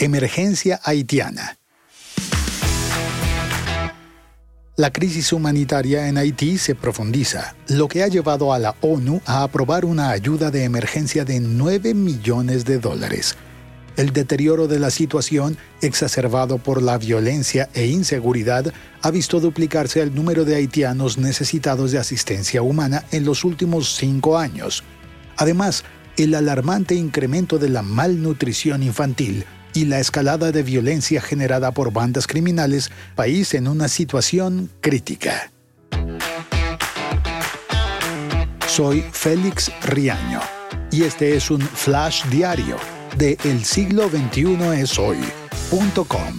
Emergencia haitiana. La crisis humanitaria en Haití se profundiza, lo que ha llevado a la ONU a aprobar una ayuda de emergencia de 9 millones de dólares. El deterioro de la situación, exacerbado por la violencia e inseguridad, ha visto duplicarse el número de haitianos necesitados de asistencia humana en los últimos cinco años. Además, el alarmante incremento de la malnutrición infantil y la escalada de violencia generada por bandas criminales, país en una situación crítica. Soy Félix Riaño y este es un flash diario de El siglo XXI es hoy.com.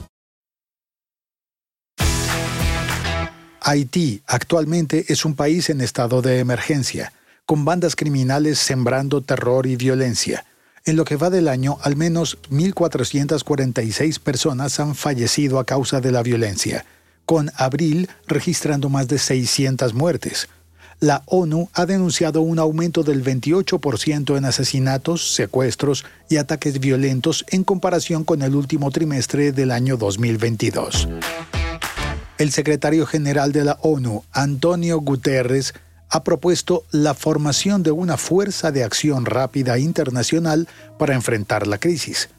Haití actualmente es un país en estado de emergencia, con bandas criminales sembrando terror y violencia. En lo que va del año, al menos 1.446 personas han fallecido a causa de la violencia, con abril registrando más de 600 muertes. La ONU ha denunciado un aumento del 28% en asesinatos, secuestros y ataques violentos en comparación con el último trimestre del año 2022. El secretario general de la ONU, Antonio Guterres, ha propuesto la formación de una fuerza de acción rápida internacional para enfrentar la crisis.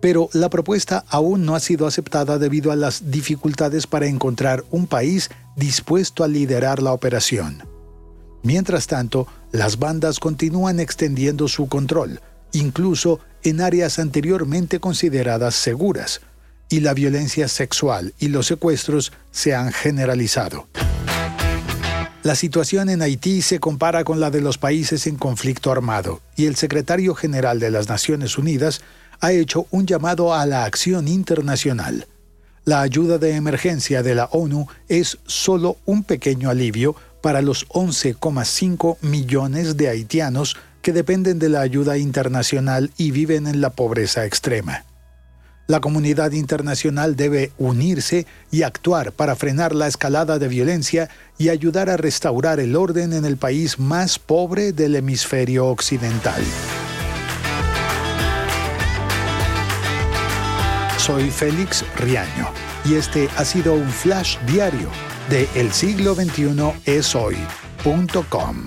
Pero la propuesta aún no ha sido aceptada debido a las dificultades para encontrar un país dispuesto a liderar la operación. Mientras tanto, las bandas continúan extendiendo su control, incluso en áreas anteriormente consideradas seguras, y la violencia sexual y los secuestros se han generalizado. La situación en Haití se compara con la de los países en conflicto armado y el secretario general de las Naciones Unidas ha hecho un llamado a la acción internacional. La ayuda de emergencia de la ONU es solo un pequeño alivio para los 11,5 millones de haitianos que dependen de la ayuda internacional y viven en la pobreza extrema. La comunidad internacional debe unirse y actuar para frenar la escalada de violencia y ayudar a restaurar el orden en el país más pobre del hemisferio occidental. Soy Félix Riaño y este ha sido un flash diario de El siglo XXI es hoy.com.